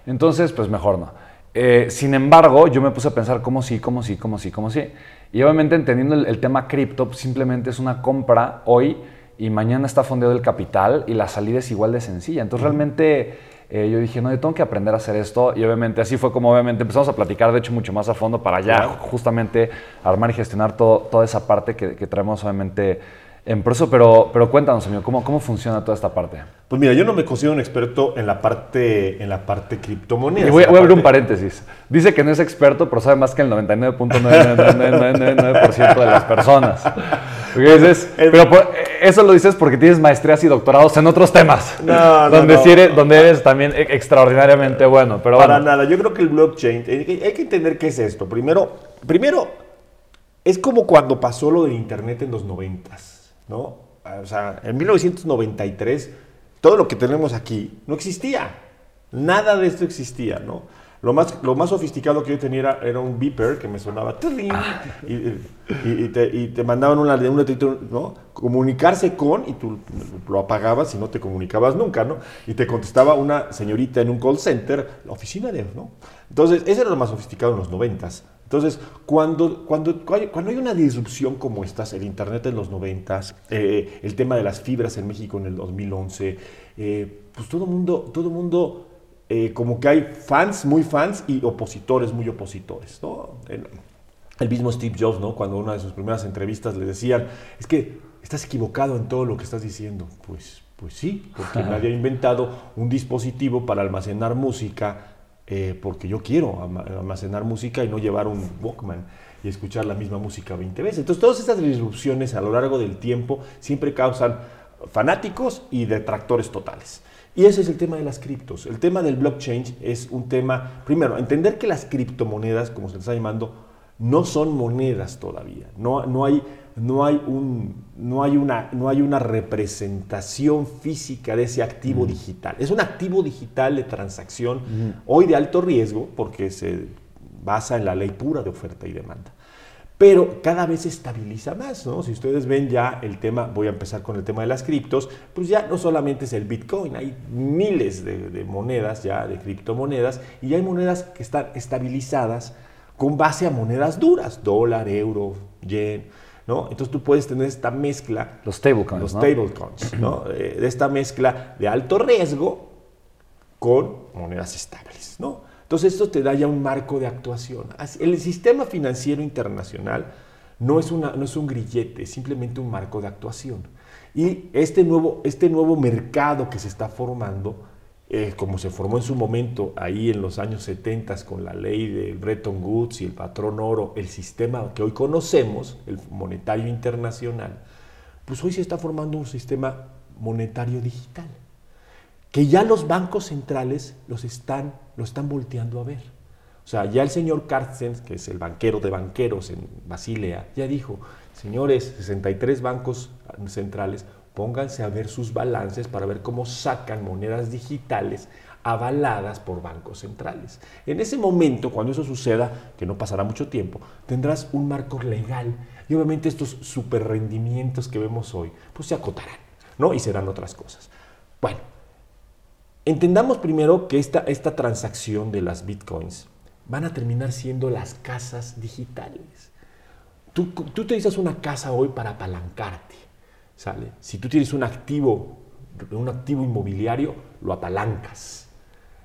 Entonces, pues mejor no. Eh, sin embargo, yo me puse a pensar cómo sí, cómo sí, cómo sí, cómo sí. Y obviamente entendiendo el, el tema cripto, simplemente es una compra hoy y mañana está fondeado el capital y la salida es igual de sencilla. Entonces realmente eh, yo dije, no, yo tengo que aprender a hacer esto y obviamente así fue como obviamente empezamos a platicar de hecho mucho más a fondo para ya justamente armar y gestionar todo, toda esa parte que, que traemos obviamente En proceso, pero, pero cuéntanos, amigo, ¿cómo, ¿cómo funciona toda esta parte? Pues mira, yo no me considero un experto en la parte, en la parte criptomonedas. Y voy, a abrir un paréntesis. Dice que no es experto, pero sabe más que el 99.99999% de las personas. Dices- pero por- eso lo dices porque tienes maestrías y doctorados en otros temas. No, no, donde, no. sí eres, donde eres también e- extraordinariamente bueno. Pero Para bueno, nada, yo creo que el blockchain, hay que entender qué es esto. Primero, primero, es como cuando pasó lo del Internet en los noventas, ¿no? O sea, en 1993, todo lo que tenemos aquí no existía. Nada de esto existía, ¿no? Lo más, lo más sofisticado que yo tenía era, un beeper que me sonaba y te, y te mandaban una, una, ¿no? comunicarse con y tú lo apagabas y no te comunicabas nunca, ¿no? Y te contestaba una señorita en un call center, la oficina de, ¿no? Entonces, ese era lo más sofisticado en los noventas. Entonces, cuando, cuando, cuando hay una disrupción como estas, el Internet en los noventas, eh, el tema de las fibras en México en el 2011, eh, pues todo mundo, todo mundo eh, como que hay fans muy fans y opositores muy opositores, ¿no? El, el mismo Steve Jobs, ¿no? Cuando en una de sus primeras entrevistas le decían, es que estás equivocado en todo lo que estás diciendo. Pues, pues sí, porque nadie ha inventado un dispositivo para almacenar música, eh, porque yo quiero almacenar música y no llevar un Walkman y escuchar la misma música 20 veces. Entonces, todas estas disrupciones a lo largo del tiempo siempre causan fanáticos y detractores totales. Y ese es el tema de las criptos. El tema del blockchain es un tema, primero, entender que las criptomonedas, como se les está llamando, no son monedas todavía. No, no, hay, no, hay, un, no, hay, una, no hay una representación física de ese activo digital. Es un activo digital de transacción, hoy de alto riesgo, porque se basa en la ley pura de oferta y demanda pero cada vez se estabiliza más, ¿no? Si ustedes ven ya el tema, voy a empezar con el tema de las criptos, pues ya no solamente es el Bitcoin, hay miles de, de monedas ya, de criptomonedas, y hay monedas que están estabilizadas con base a monedas duras, dólar, euro, yen, ¿no? Entonces tú puedes tener esta mezcla, los stablecoins, los ¿no? stablecoins, ¿no? Eh, de esta mezcla de alto riesgo con monedas estables, ¿no? Entonces esto te da ya un marco de actuación. El sistema financiero internacional no es, una, no es un grillete, es simplemente un marco de actuación. Y este nuevo, este nuevo mercado que se está formando, eh, como se formó en su momento ahí en los años 70 con la ley del Bretton Woods y el patrón oro, el sistema que hoy conocemos, el monetario internacional, pues hoy se está formando un sistema monetario digital que ya los bancos centrales los están, lo están volteando a ver. O sea, ya el señor Carstens, que es el banquero de banqueros en Basilea, ya dijo, señores, 63 bancos centrales, pónganse a ver sus balances para ver cómo sacan monedas digitales avaladas por bancos centrales. En ese momento, cuando eso suceda, que no pasará mucho tiempo, tendrás un marco legal y obviamente estos super rendimientos que vemos hoy, pues se acotarán, ¿no? Y serán otras cosas. Bueno, Entendamos primero que esta, esta transacción de las bitcoins van a terminar siendo las casas digitales. Tú, tú utilizas una casa hoy para apalancarte, ¿sale? Si tú tienes un activo, un activo inmobiliario, lo apalancas.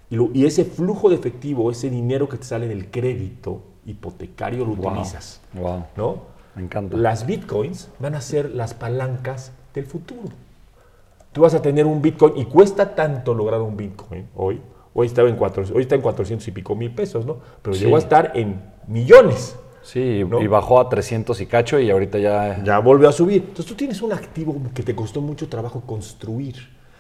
Y, lo- y ese flujo de efectivo, ese dinero que te sale del crédito hipotecario, lo Wow. utilizas, Wow. ¿no? Me encanta. Las bitcoins van a ser las palancas del futuro. Tú vas a tener un bitcoin y cuesta tanto lograr un bitcoin hoy. Hoy, estaba en cuatro, hoy está en 400 y pico mil pesos, ¿no? Pero Sí. llegó a estar en millones. Sí, ¿no? y bajó a 300 y cacho y ahorita ya... Ya volvió a subir. Entonces tú tienes un activo que te costó mucho trabajo construir,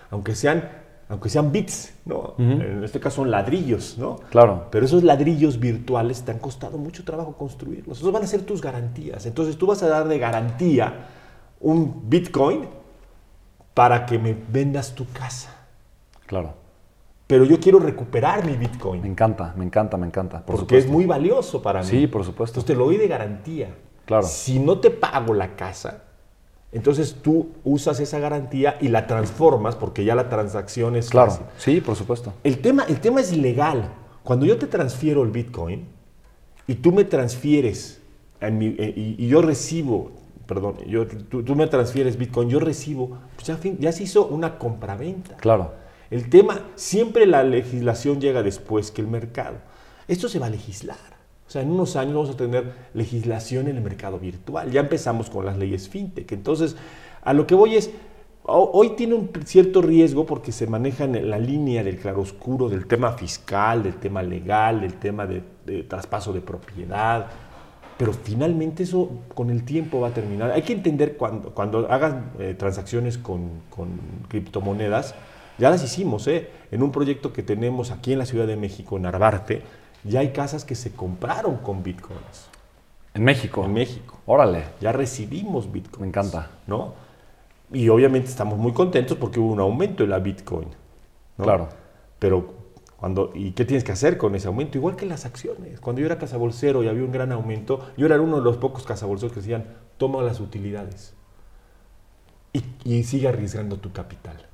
aunque sean, aunque sean bits, ¿no? En este caso son ladrillos, ¿no? Claro. Pero esos ladrillos virtuales te han costado mucho trabajo construirlos. Esos van a ser tus garantías. Entonces tú vas a dar de garantía un Bitcoin para que me vendas tu casa. Claro. Pero yo quiero recuperar mi Me Bitcoin encanta, me encanta, me encanta. Por porque es muy valioso para mí. Sí, por supuesto. Entonces te lo doy de garantía. Claro. Si no te pago la casa, entonces tú usas esa garantía y la transformas porque ya la transacción es Claro, fácil. sí, por supuesto. El tema, el tema es legal. Cuando yo te transfiero el Bitcoin y tú me transfieres en mi- eh, y, y yo recibo, perdón, yo, tú, tú me transfieres Bitcoin, yo recibo, pues ya, fin- ya se hizo una compraventa. Claro. El tema, siempre la legislación llega después que el mercado. Esto se va a legislar. O sea, en unos años vamos a tener legislación en el mercado virtual. Ya empezamos con las leyes fintech. Entonces, A lo que voy es, hoy tiene un cierto riesgo porque se maneja en la línea del claroscuro del tema fiscal, del tema legal, del tema de, traspaso de propiedad, pero finalmente eso con el tiempo va a terminar. Hay que entender cuando, cuando hagan eh, transacciones con, criptomonedas, ya las hicimos, ¿eh? en un proyecto que tenemos aquí en la Ciudad de México, en Arbarte, ya hay casas que se compraron con bitcoins. ¿En México? En México. Órale. Ya recibimos bitcoins. Me encanta. ¿No? Y obviamente estamos muy contentos porque hubo un aumento en la bitcoin. Claro. Pero cuando, ¿y qué tienes que hacer con ese aumento? Igual que las acciones. Cuando yo era cazabolsero y había un gran aumento, yo era uno de los pocos cazabolseros que decían, toma las utilidades. Y, sigue arriesgando tu capital.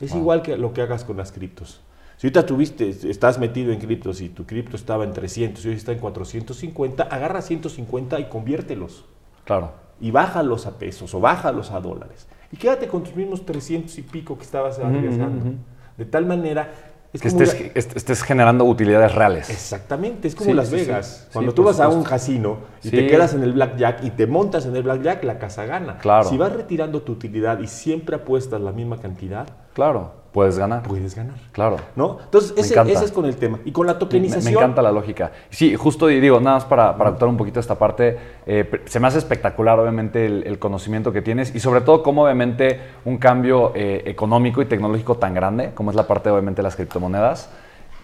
Es igual que lo que hagas con las criptos. Si ahorita tuviste, estás metido en criptos y tu cripto estaba en 300 y hoy está en 450, agarra 150 y conviértelos. Claro. Y bájalos a pesos o bájalos a dólares. Y quédate con tus mismos 300 y pico que estabas arriesgando. De tal manera que estés, generando utilidades reales. Exactamente, es como Las Vegas. Cuando tú vas a un casino y te quedas en el blackjack y te montas en el blackjack, la casa gana. Claro. Si vas retirando tu utilidad y siempre apuestas la misma cantidad, claro Puedes ganar. Puedes ganar. Claro. ¿No? Entonces, ese, es con el tema. Y con la tokenización. Me, encanta la lógica. Sí, justo digo, nada más para, para actuar un poquito esta parte, eh, se me hace espectacular, obviamente, el, conocimiento que tienes y sobre todo, cómo, obviamente, un cambio eh, económico y tecnológico tan grande, como es la parte, obviamente, de las criptomonedas,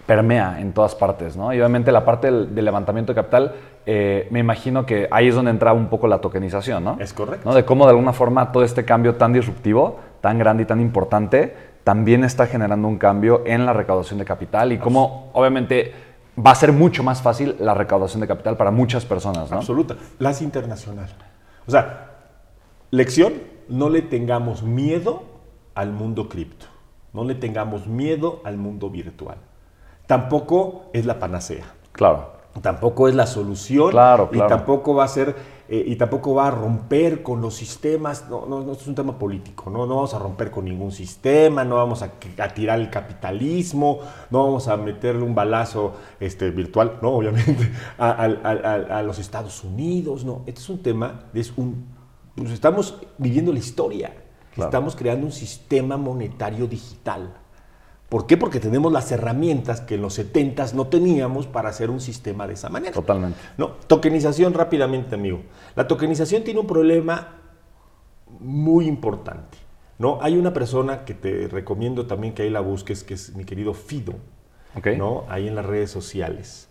permea en todas partes, ¿no? Y obviamente la parte del, levantamiento de capital, eh, me imagino que ahí es donde entra un poco la tokenización, ¿no? Es correcto. ¿no? De cómo, de alguna forma, todo este cambio tan disruptivo, tan grande y tan importante, también está generando un cambio en la recaudación de capital y cómo obviamente va a ser mucho más fácil la recaudación de capital para muchas personas. ¿no? Absoluta. Las internacional. O sea, lección, no le tengamos miedo al mundo cripto. No le tengamos miedo al mundo virtual. Tampoco es la panacea. Claro. Tampoco es la solución. Claro, claro. Y tampoco va a ser eh, y tampoco va a romper con los sistemas, no, no, no, es un tema político, ¿no? no vamos a romper con ningún sistema, no vamos a, tirar el capitalismo, no vamos a meterle un balazo este, virtual, no, obviamente, a, los Estados Unidos, no, este es un tema, es un, pues estamos viviendo la historia, estamos creando un sistema monetario digital. ¿Por qué? Porque tenemos las herramientas que en los 70 no teníamos para hacer un sistema de esa manera. Totalmente. ¿No? Tokenización rápidamente, amigo. La tokenización tiene un problema muy importante. ¿no? Hay una persona que te recomiendo también que ahí la busques, que es mi querido Fido. Okay. ¿no? Ahí en las redes sociales.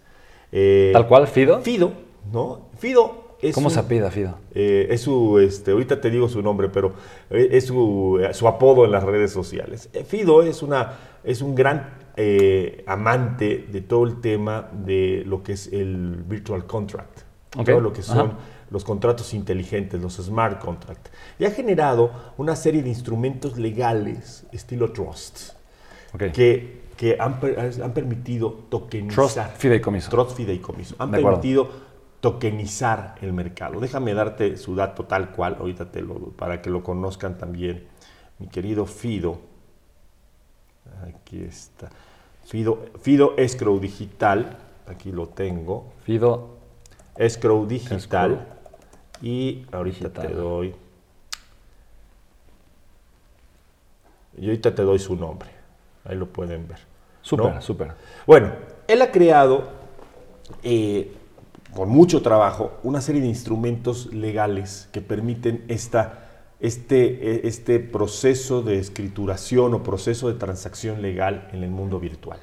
Eh, ¿Tal cual, Fido? Fido, ¿no? Fido ¿Cómo se apida Fido? Eh, es su, este, ahorita te digo su nombre, pero eh, es su, su apodo en las redes sociales. Fido es una es un gran eh, amante de todo el tema de lo que es el virtual contract, todo lo que son los contratos inteligentes, los smart contracts. Y ha generado una serie de instrumentos legales estilo trust que, que han, permitido tokenizar. Trust fideicomiso. Trust fideicomiso. Han permitido tokenizar el mercado. Déjame darte su dato tal cual, ahorita te lo, para que lo conozcan también, mi querido Fido. Aquí está. Fido, Fido Escrow Digital. Aquí lo tengo. Fido Escrow Digital. Y ahorita te doy. Y ahorita te doy su nombre. Ahí lo pueden ver. Súper, súper. Bueno, él ha creado, eh, con mucho trabajo, una serie de instrumentos legales que permiten esta este, e, este proceso de escrituración o proceso de transacción legal en el mundo virtual.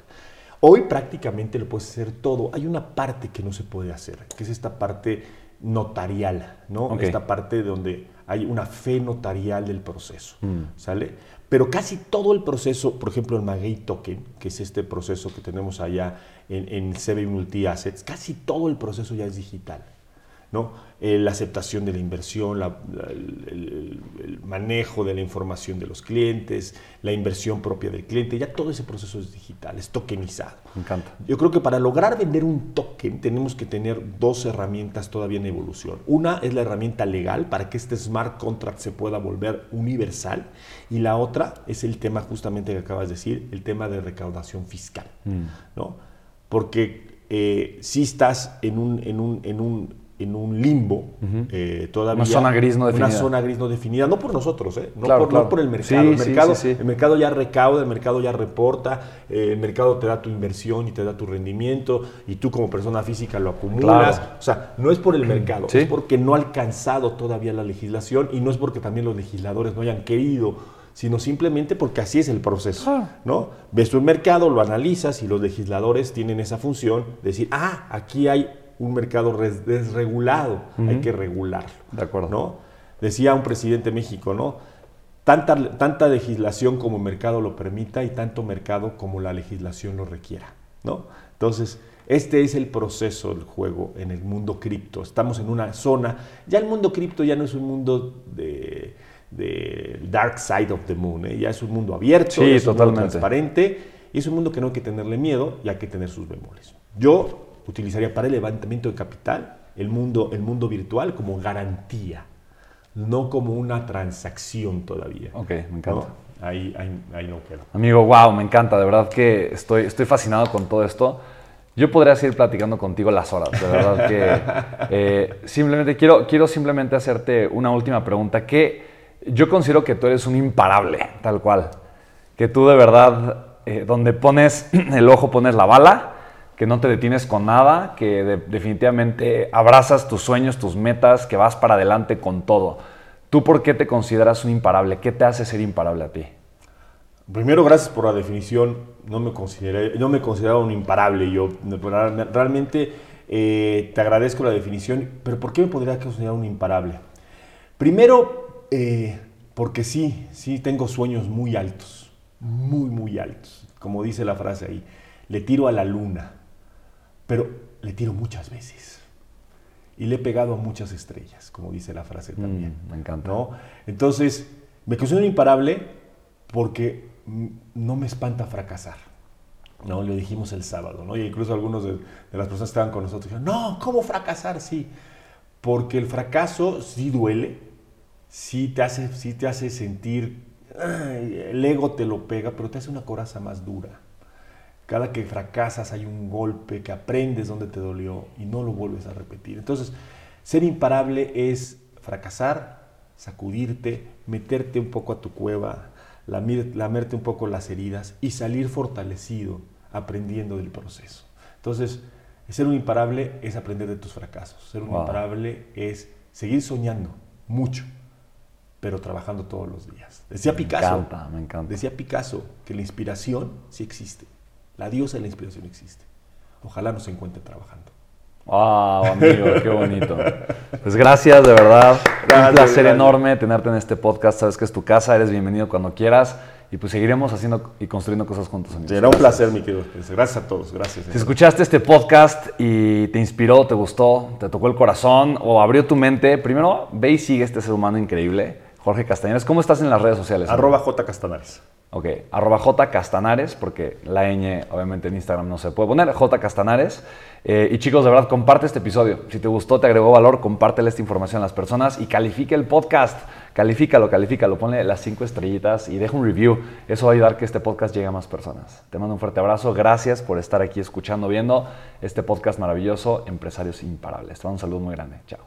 Hoy prácticamente lo puedes hacer todo. Hay una parte que no se puede hacer, que es esta parte notarial, ¿no? Esta parte donde hay una fe notarial del proceso, mm. ¿sale? Pero casi todo el proceso, por ejemplo, el Maguey Token, que es este proceso que tenemos allá en, en CB Multi Assets, casi todo el proceso ya es digital. ¿No? Eh, la aceptación de la inversión, el, manejo de la información de los clientes, la inversión propia del cliente, ya todo ese proceso es digital, es tokenizado. Me encanta. Yo creo que para lograr vender un token tenemos que tener dos herramientas todavía en evolución. Una es la herramienta legal para que este smart contract se pueda volver universal y la otra es el tema justamente que acabas de decir, el tema de recaudación fiscal, mm. ¿no? Porque eh, si estás en un, en un en un limbo eh, todavía. Una zona gris no definida. Una zona gris no definida, no por nosotros, ¿eh? no, Claro, por, claro. no por el mercado. Sí, el, mercado sí, sí. el mercado ya recauda, el mercado ya reporta, eh, el mercado te da tu inversión y te da tu rendimiento y tú como persona física lo acumulas. Claro. O sea, no es por el mercado, es porque no ha alcanzado todavía la legislación y no es porque también los legisladores no hayan querido, sino simplemente porque así es el proceso. Claro. ¿no? Ves tu mercado, lo analizas y los legisladores tienen esa función de decir, ah, aquí hay un mercado desregulado, hay que regularlo. De acuerdo. ¿no? Decía un presidente de México, ¿no? Tanta, tanta legislación como el mercado lo permita y tanto mercado como la legislación lo requiera, ¿no? Entonces, este es el proceso del juego en el mundo cripto. Estamos en una zona, ya el mundo cripto ya no es un mundo de, de dark side of the moon, ¿eh? ya es un mundo abierto, Sí, es un mundo totalmente. transparente y es un mundo que no hay que tenerle miedo y hay que tener sus bemoles. Yo utilizaría para el levantamiento de capital el mundo, el mundo virtual como garantía, no como una transacción todavía. Ok, me encanta. ¿no? Ahí, ahí, ahí no quedo. Amigo, wow, me encanta, de verdad que estoy, estoy fascinado con todo esto. Yo podría seguir platicando contigo las horas, de verdad que eh, simplemente quiero, quiero simplemente hacerte una última pregunta que yo considero que tú eres un imparable, tal cual, que tú de verdad, eh, donde pones el ojo pones la bala, que no te detienes con nada, que de- definitivamente abrazas tus sueños, tus metas, que vas para adelante con todo. ¿Tú por qué te consideras un imparable? ¿Qué te hace ser imparable a ti? Primero, gracias por la definición. No me consideré, no me consideraba un imparable. Yo realmente eh, te agradezco la definición, pero ¿por qué me podría considerar un imparable? Primero, eh, porque sí, sí tengo sueños muy altos, muy, muy altos. Como dice la frase ahí, le tiro a la luna, pero le tiro muchas veces. Y le he pegado a muchas estrellas, como dice la frase también. Mm, me encanta. ¿no? Entonces, me considero imparable porque no me espanta fracasar. ¿no? Lo dijimos el sábado, ¿no? Y incluso algunos de, de las personas que estaban con nosotros dijeron, no, ¿cómo fracasar? Sí, porque el fracaso sí duele, sí te hace, sí te hace sentir, el ego te lo pega, pero te hace una coraza más dura. Cada que fracasas hay un golpe que aprendes donde te dolió y no lo vuelves a repetir. Entonces, ser imparable es fracasar, sacudirte, meterte un poco a tu cueva, lamir- lamerte un poco las heridas y salir fortalecido aprendiendo del proceso. Entonces, ser un imparable es aprender de tus fracasos. Ser un Wow. imparable es seguir soñando mucho, pero trabajando todos los días. Decía Picasso. Me encanta, me encanta. Decía Picasso que la inspiración sí existe. La diosa de la inspiración existe. Ojalá nos encuentre trabajando. Wow, amigo, qué bonito. Pues gracias, de verdad. Un Gracias, placer gracias. enorme tenerte en este podcast. Sabes que es tu casa, eres bienvenido cuando quieras. Y pues seguiremos haciendo y construyendo cosas juntos, amigos. Será un placer, mi querido. Gracias a todos. Gracias. Si escuchaste este podcast y te inspiró, te gustó, te tocó el corazón o abrió tu mente, primero ve y sigue este ser humano increíble, Jorge Castañares. ¿Cómo estás en las redes sociales? Arroba J. Castanares. Ok, arroba J Castanares, porque la ñ obviamente en Instagram no se puede poner, J Castanares. Eh, y chicos, de verdad, comparte este episodio. Si te gustó, te agregó valor, compártele esta información a las personas y califica el podcast. Califícalo, califícalo, ponle las cinco estrellitas y deja un review. Eso va a ayudar que este podcast llegue a más personas. Te mando un fuerte abrazo. Gracias por estar aquí escuchando, viendo este podcast maravilloso, Empresarios Imparables. Te mando un saludo muy grande. Chao.